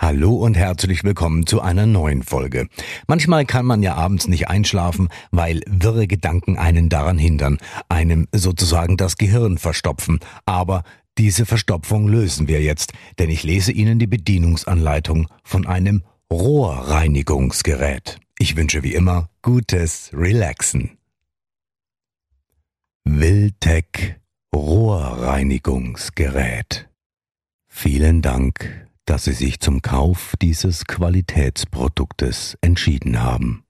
Hallo und herzlich willkommen zu einer neuen Folge. Manchmal kann man ja abends nicht einschlafen, weil wirre Gedanken einen daran hindern, einem sozusagen das Gehirn verstopfen. Aber diese Verstopfung lösen wir jetzt, denn ich lese Ihnen die Bedienungsanleitung von einem Rohrreinigungsgerät. Ich wünsche wie immer gutes Relaxen. Wiltec Rohrreinigungsgerät. Vielen Dank dass Sie sich zum Kauf dieses Qualitätsproduktes entschieden haben.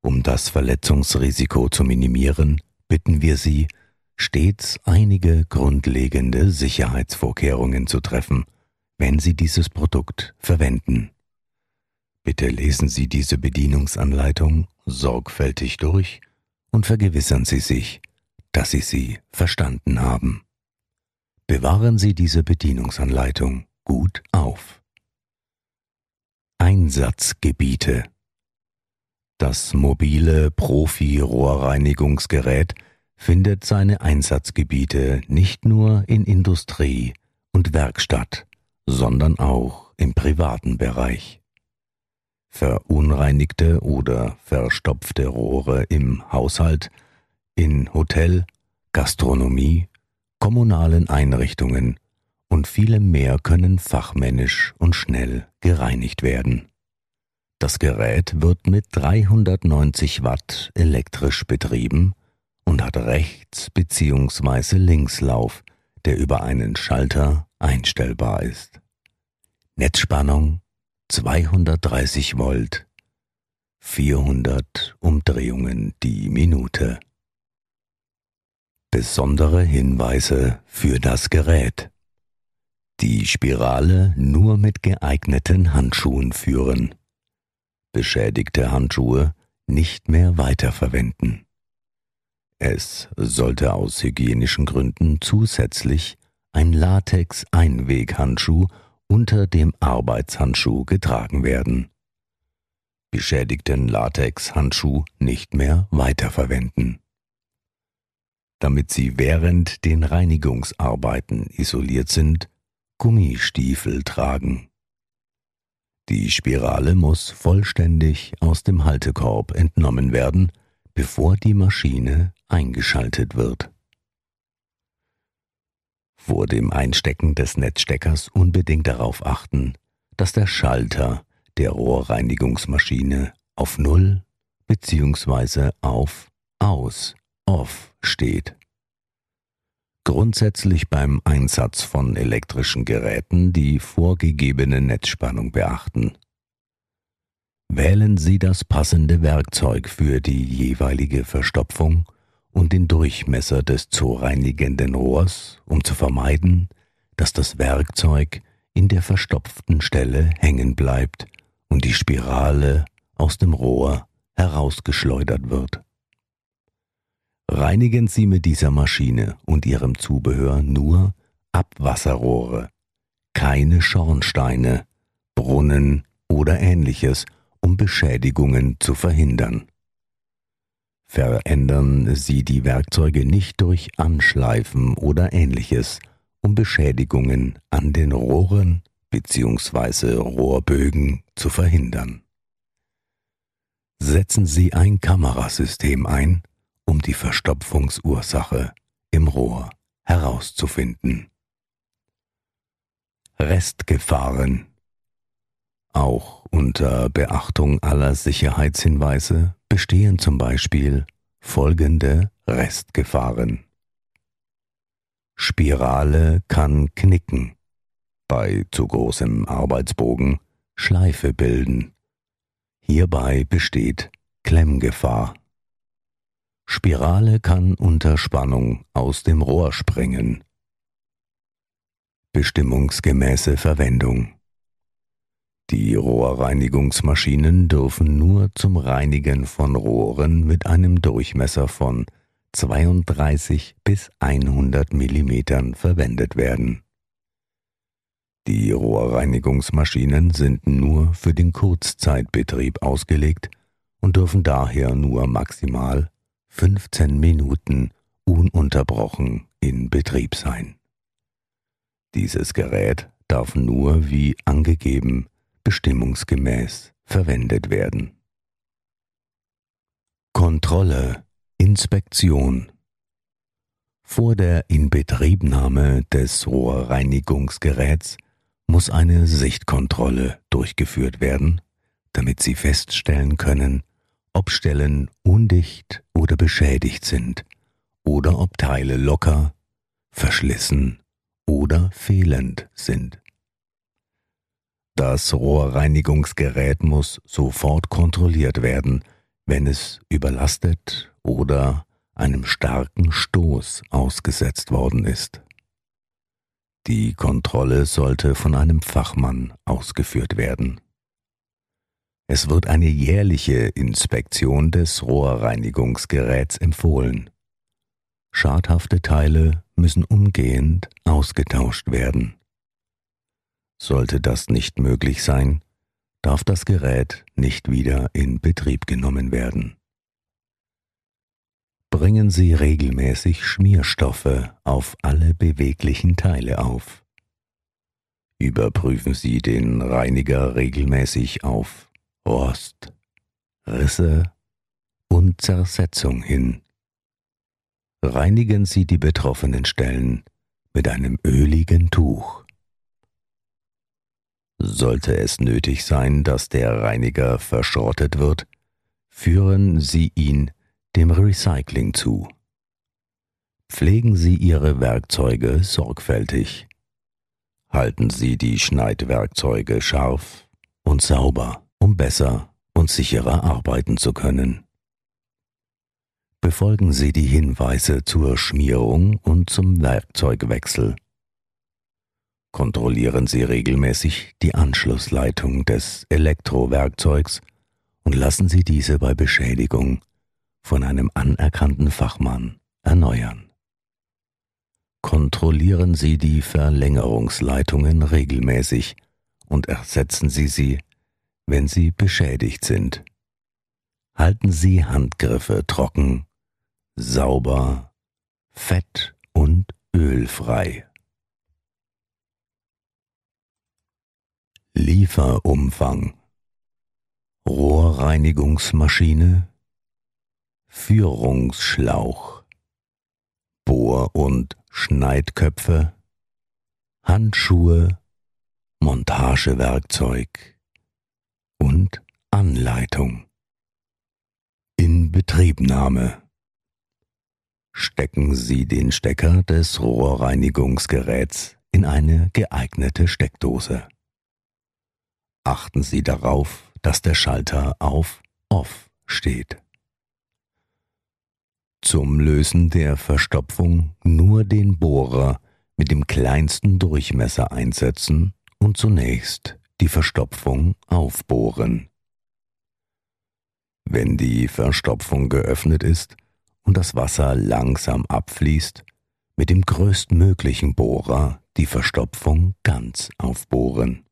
Um das Verletzungsrisiko zu minimieren, bitten wir Sie, stets einige grundlegende Sicherheitsvorkehrungen zu treffen, wenn Sie dieses Produkt verwenden. Bitte lesen Sie diese Bedienungsanleitung sorgfältig durch und vergewissern Sie sich, dass Sie sie verstanden haben. Bewahren Sie diese Bedienungsanleitung gut auf. Einsatzgebiete Das mobile Profi-Rohrreinigungsgerät findet seine Einsatzgebiete nicht nur in Industrie und Werkstatt, sondern auch im privaten Bereich. Verunreinigte oder verstopfte Rohre im Haushalt, in Hotel, Gastronomie, kommunalen Einrichtungen und viele mehr können fachmännisch und schnell gereinigt werden. Das Gerät wird mit 390 Watt elektrisch betrieben und hat Rechts- bzw. Linkslauf, der über einen Schalter einstellbar ist. Netzspannung 230 Volt, 400 Umdrehungen die Minute. Besondere Hinweise für das Gerät die Spirale nur mit geeigneten Handschuhen führen. Beschädigte Handschuhe nicht mehr weiterverwenden. Es sollte aus hygienischen Gründen zusätzlich ein Latex-Einweghandschuh unter dem Arbeitshandschuh getragen werden. Beschädigten Latex-Handschuh nicht mehr weiterverwenden. Damit sie während den Reinigungsarbeiten isoliert sind, Gummistiefel tragen. Die Spirale muss vollständig aus dem Haltekorb entnommen werden, bevor die Maschine eingeschaltet wird. Vor dem Einstecken des Netzsteckers unbedingt darauf achten, dass der Schalter der Rohrreinigungsmaschine auf Null bzw. auf Aus, Off steht grundsätzlich beim Einsatz von elektrischen Geräten die vorgegebene Netzspannung beachten. Wählen Sie das passende Werkzeug für die jeweilige Verstopfung und den Durchmesser des zu reinigenden Rohrs, um zu vermeiden, dass das Werkzeug in der verstopften Stelle hängen bleibt und die Spirale aus dem Rohr herausgeschleudert wird. Reinigen Sie mit dieser Maschine und ihrem Zubehör nur Abwasserrohre, keine Schornsteine, Brunnen oder ähnliches, um Beschädigungen zu verhindern. Verändern Sie die Werkzeuge nicht durch Anschleifen oder ähnliches, um Beschädigungen an den Rohren bzw. Rohrbögen zu verhindern. Setzen Sie ein Kamerasystem ein, die Verstopfungsursache im Rohr herauszufinden. Restgefahren Auch unter Beachtung aller Sicherheitshinweise bestehen zum Beispiel folgende Restgefahren. Spirale kann knicken, bei zu großem Arbeitsbogen Schleife bilden. Hierbei besteht Klemmgefahr. Spirale kann unter Spannung aus dem Rohr springen. Bestimmungsgemäße Verwendung Die Rohrreinigungsmaschinen dürfen nur zum Reinigen von Rohren mit einem Durchmesser von 32 bis 100 Millimetern verwendet werden. Die Rohrreinigungsmaschinen sind nur für den Kurzzeitbetrieb ausgelegt und dürfen daher nur maximal 15 Minuten ununterbrochen in Betrieb sein. Dieses Gerät darf nur wie angegeben bestimmungsgemäß verwendet werden. Kontrolle, Inspektion Vor der Inbetriebnahme des Rohrreinigungsgeräts muss eine Sichtkontrolle durchgeführt werden, damit Sie feststellen können, ob Stellen undicht oder beschädigt sind oder ob Teile locker, verschlissen oder fehlend sind. Das Rohrreinigungsgerät muss sofort kontrolliert werden, wenn es überlastet oder einem starken Stoß ausgesetzt worden ist. Die Kontrolle sollte von einem Fachmann ausgeführt werden. Es wird eine jährliche Inspektion des Rohrreinigungsgeräts empfohlen. Schadhafte Teile müssen umgehend ausgetauscht werden. Sollte das nicht möglich sein, darf das Gerät nicht wieder in Betrieb genommen werden. Bringen Sie regelmäßig Schmierstoffe auf alle beweglichen Teile auf. Überprüfen Sie den Reiniger regelmäßig auf Rost, Risse und Zersetzung hin. Reinigen Sie die betroffenen Stellen mit einem öligen Tuch. Sollte es nötig sein, dass der Reiniger verschrottet wird, führen Sie ihn dem Recycling zu. Pflegen Sie Ihre Werkzeuge sorgfältig. Halten Sie die Schneidwerkzeuge scharf und sauber, um besser und sicherer arbeiten zu können. Befolgen Sie die Hinweise zur Schmierung und zum Werkzeugwechsel. Kontrollieren Sie regelmäßig die Anschlussleitung des Elektrowerkzeugs und lassen Sie diese bei Beschädigung von einem anerkannten Fachmann erneuern. Kontrollieren Sie die Verlängerungsleitungen regelmäßig und ersetzen Sie sie, wenn sie beschädigt sind. Halten Sie Handgriffe trocken, sauber, fett und ölfrei. Lieferumfang. Rohrreinigungsmaschine. Führungsschlauch, Bohr- und Schneidköpfe, Handschuhe, Montagewerkzeug und Anleitung. Inbetriebnahme. Stecken Sie den Stecker des Rohrreinigungsgeräts in eine geeignete Steckdose. Achten Sie darauf, dass der Schalter auf Off steht zum Lösen der Verstopfung nur den Bohrer mit dem kleinsten Durchmesser einsetzen und zunächst die Verstopfung aufbohren. Wenn die Verstopfung geöffnet ist und das Wasser langsam abfließt, mit dem größtmöglichen Bohrer die Verstopfung ganz aufbohren.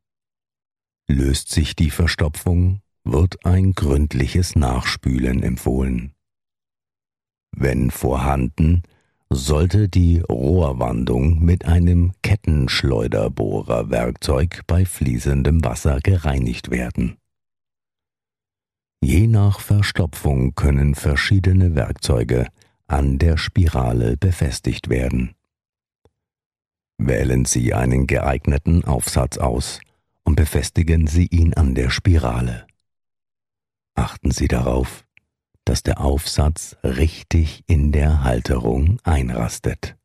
Löst sich die Verstopfung, wird ein gründliches Nachspülen empfohlen. Wenn vorhanden, sollte die Rohrwandung mit einem Kettenschleuderbohrerwerkzeug bei fließendem Wasser gereinigt werden. Je nach Verstopfung können verschiedene Werkzeuge an der Spirale befestigt werden. Wählen Sie einen geeigneten Aufsatz aus und befestigen Sie ihn an der Spirale. Achten Sie darauf, dass der Aufsatz richtig in der Halterung einrastet.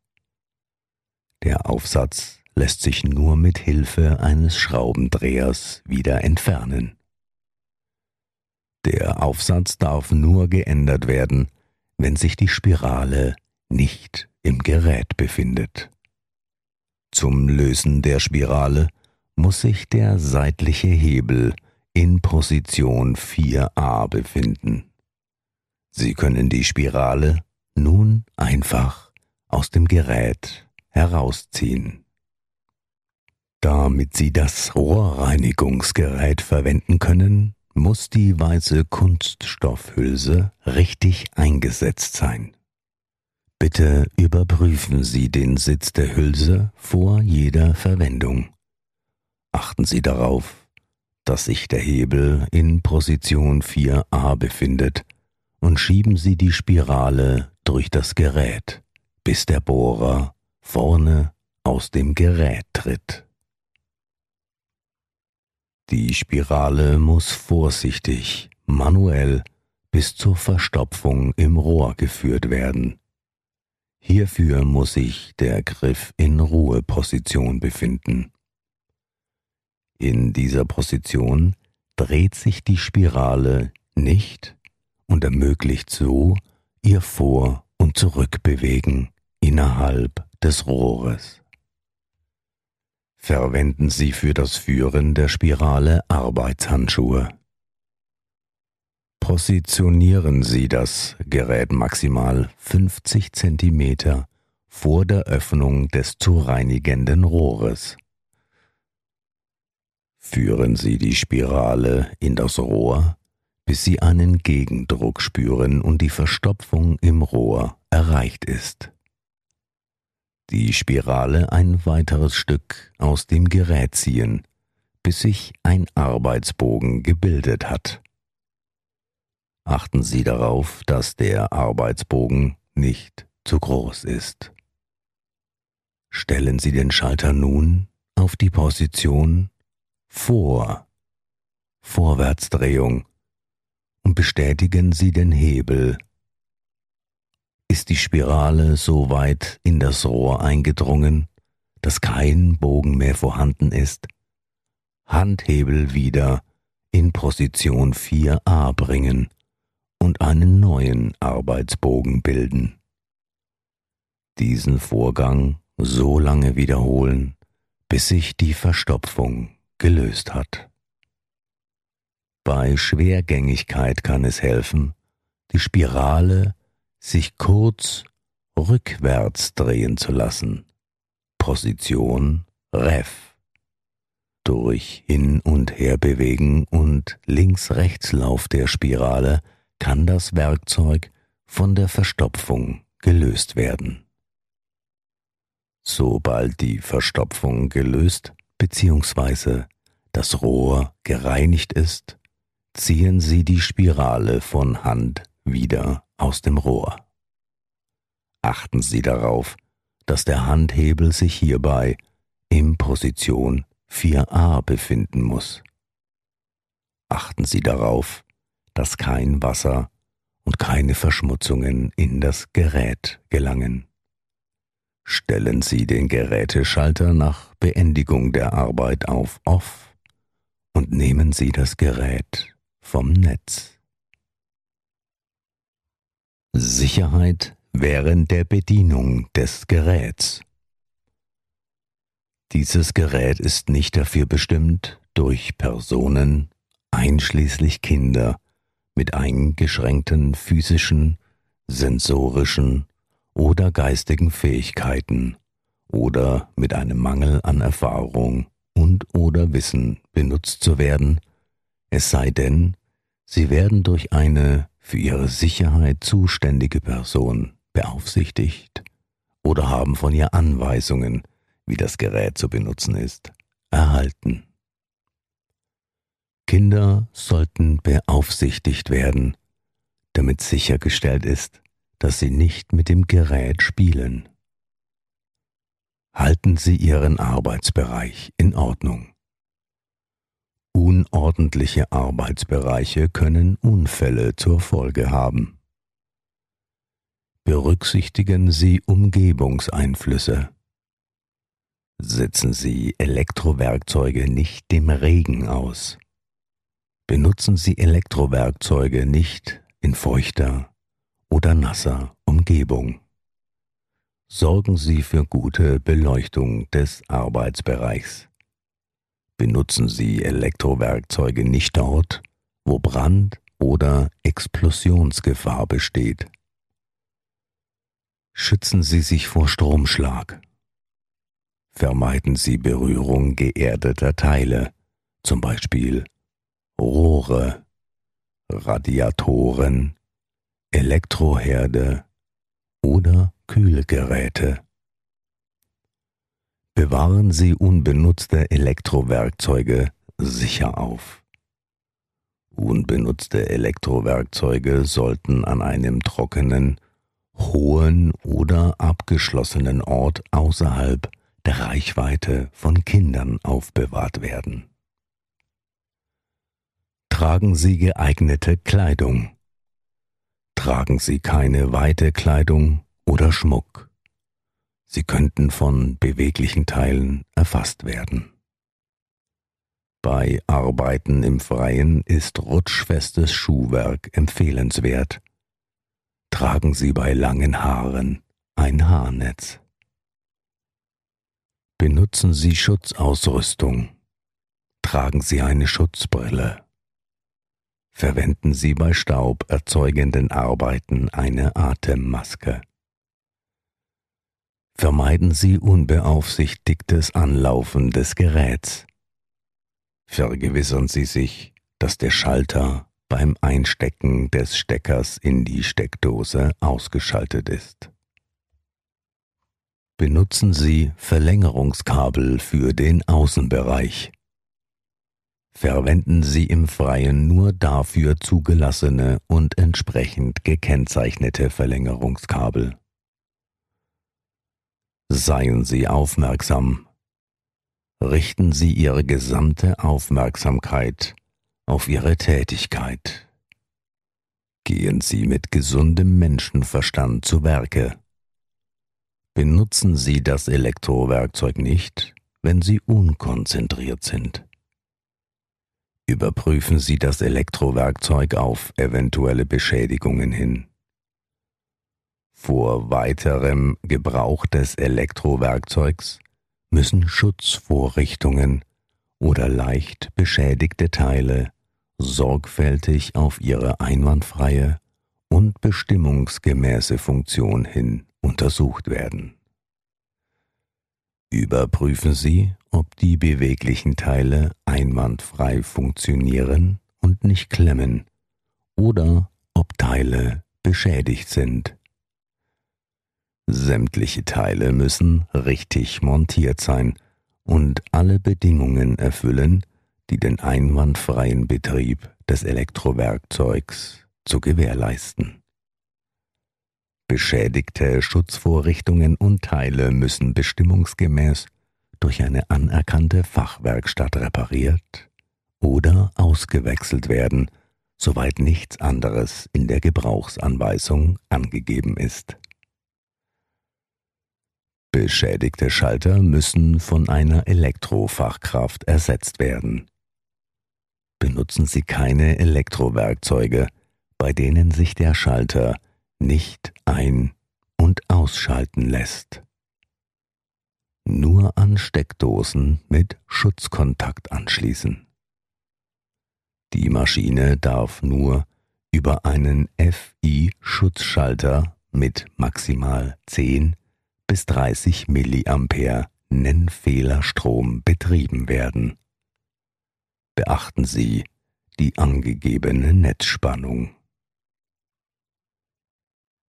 Der Aufsatz lässt sich nur mit Hilfe eines Schraubendrehers wieder entfernen. Der Aufsatz darf nur geändert werden, wenn sich die Spirale nicht im Gerät befindet. Zum Lösen der Spirale muss sich der seitliche Hebel in Position 4a befinden. Sie können die Spirale nun einfach aus dem Gerät herausziehen. Damit Sie das Rohrreinigungsgerät verwenden können, muss die weiße Kunststoffhülse richtig eingesetzt sein. Bitte überprüfen Sie den Sitz der Hülse vor jeder Verwendung. Achten Sie darauf, dass sich der Hebel in Position 4a befindet und schieben Sie die Spirale durch das Gerät, bis der Bohrer vorne aus dem Gerät tritt. Die Spirale muss vorsichtig, manuell bis zur Verstopfung im Rohr geführt werden. Hierfür muss sich der Griff in Ruheposition befinden. In dieser Position dreht sich die Spirale nicht und ermöglicht so ihr Vor- und Zurückbewegen innerhalb des Rohres. Verwenden Sie für das Führen der Spirale Arbeitshandschuhe. Positionieren Sie das Gerät maximal 50 cm vor der Öffnung des zu reinigenden Rohres. Führen Sie die Spirale in das Rohr, bis Sie einen Gegendruck spüren und die Verstopfung im Rohr erreicht ist. Die Spirale ein weiteres Stück aus dem Gerät ziehen, bis sich ein Arbeitsbogen gebildet hat. Achten Sie darauf, dass der Arbeitsbogen nicht zu groß ist. Stellen Sie den Schalter nun auf die Position vor, Vorwärtsdrehung und bestätigen Sie den Hebel. Ist die Spirale so weit in das Rohr eingedrungen, dass kein Bogen mehr vorhanden ist? Handhebel wieder in Position 4a bringen und einen neuen Arbeitsbogen bilden. Diesen Vorgang so lange wiederholen, bis sich die Verstopfung gelöst hat. Bei Schwergängigkeit kann es helfen, die Spirale sich kurz rückwärts drehen zu lassen. Position Ref. Durch Hin- und Herbewegen und Links-Rechts-Lauf der Spirale kann das Werkzeug von der Verstopfung gelöst werden. Sobald die Verstopfung gelöst bzw. das Rohr gereinigt ist, ziehen Sie die Spirale von Hand wieder aus dem Rohr. Achten Sie darauf, dass der Handhebel sich hierbei in Position 4a befinden muss. Achten Sie darauf, dass kein Wasser und keine Verschmutzungen in das Gerät gelangen. Stellen Sie den Geräteschalter nach Beendigung der Arbeit auf Off und nehmen Sie das Gerät vom Netz. Sicherheit während der Bedienung des Geräts. Dieses Gerät ist nicht dafür bestimmt, durch Personen, einschließlich Kinder, mit eingeschränkten physischen, sensorischen oder geistigen Fähigkeiten oder mit einem Mangel an Erfahrung und oder Wissen benutzt zu werden, es sei denn, sie werden durch eine für ihre Sicherheit zuständige Person beaufsichtigt oder haben von ihr Anweisungen, wie das Gerät zu benutzen ist, erhalten. Kinder sollten beaufsichtigt werden, damit sichergestellt ist, dass Sie nicht mit dem Gerät spielen. Halten Sie Ihren Arbeitsbereich in Ordnung. Unordentliche Arbeitsbereiche können Unfälle zur Folge haben. Berücksichtigen Sie Umgebungseinflüsse. Setzen Sie Elektrowerkzeuge nicht dem Regen aus. Benutzen Sie Elektrowerkzeuge nicht in feuchter, oder nasser Umgebung. Sorgen Sie für gute Beleuchtung des Arbeitsbereichs. Benutzen Sie Elektrowerkzeuge nicht dort, wo Brand oder Explosionsgefahr besteht. Schützen Sie sich vor Stromschlag. Vermeiden Sie Berührung geerdeter Teile, zum Beispiel Rohre, Radiatoren, Elektroherde oder Kühlgeräte. Bewahren Sie unbenutzte Elektrowerkzeuge sicher auf. Unbenutzte Elektrowerkzeuge sollten an einem trockenen, hohen oder abgeschlossenen Ort außerhalb der Reichweite von Kindern aufbewahrt werden. Tragen Sie geeignete Kleidung. Tragen Sie keine weite Kleidung oder Schmuck. Sie könnten von beweglichen Teilen erfasst werden. Bei Arbeiten im Freien ist rutschfestes Schuhwerk empfehlenswert. Tragen Sie bei langen Haaren ein Haarnetz. Benutzen Sie Schutzausrüstung. Tragen Sie eine Schutzbrille. Verwenden Sie bei stauberzeugenden Arbeiten eine Atemmaske. Vermeiden Sie unbeaufsichtigtes Anlaufen des Geräts vergewissern Sie sich, dass der Schalter beim Einstecken des Steckers in die Steckdose ausgeschaltet ist. Benutzen Sie Verlängerungskabel für den Außenbereich. Verwenden Sie im Freien nur dafür zugelassene und entsprechend gekennzeichnete Verlängerungskabel. Seien Sie aufmerksam, richten Sie Ihre gesamte Aufmerksamkeit auf Ihre Tätigkeit. Gehen Sie mit gesundem Menschenverstand zu Werke. Benutzen Sie das Elektrowerkzeug nicht, wenn Sie unkonzentriert sind. Überprüfen Sie das Elektrowerkzeug auf eventuelle Beschädigungen hin. Vor weiterem Gebrauch des Elektrowerkzeugs müssen Schutzvorrichtungen oder leicht beschädigte Teile sorgfältig auf ihre einwandfreie und bestimmungsgemäße Funktion hin untersucht werden. Überprüfen Sie, ob die beweglichen Teile einwandfrei funktionieren und nicht klemmen oder ob Teile beschädigt sind. Sämtliche Teile müssen richtig montiert sein und alle Bedingungen erfüllen, die den einwandfreien Betrieb des Elektrowerkzeugs zu gewährleisten. Beschädigte Schutzvorrichtungen und Teile müssen bestimmungsgemäß durch eine anerkannte Fachwerkstatt repariert oder ausgewechselt werden, soweit nichts anderes in der Gebrauchsanweisung angegeben ist. Beschädigte Schalter müssen von einer Elektrofachkraft ersetzt werden. Benutzen Sie keine Elektrowerkzeuge, bei denen sich der Schalter nicht ein- und ausschalten lässt. Nur an Steckdosen mit Schutzkontakt anschließen. Die Maschine darf nur über einen FI-Schutzschalter mit maximal 10 bis 30 Milliampere Nennfehlerstrom betrieben werden. Beachten Sie die angegebene Netzspannung.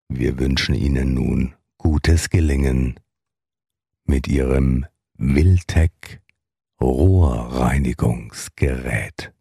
Wir wünschen Ihnen nun gutes Gelingen mit Ihrem Wiltec Rohrreinigungsgerät.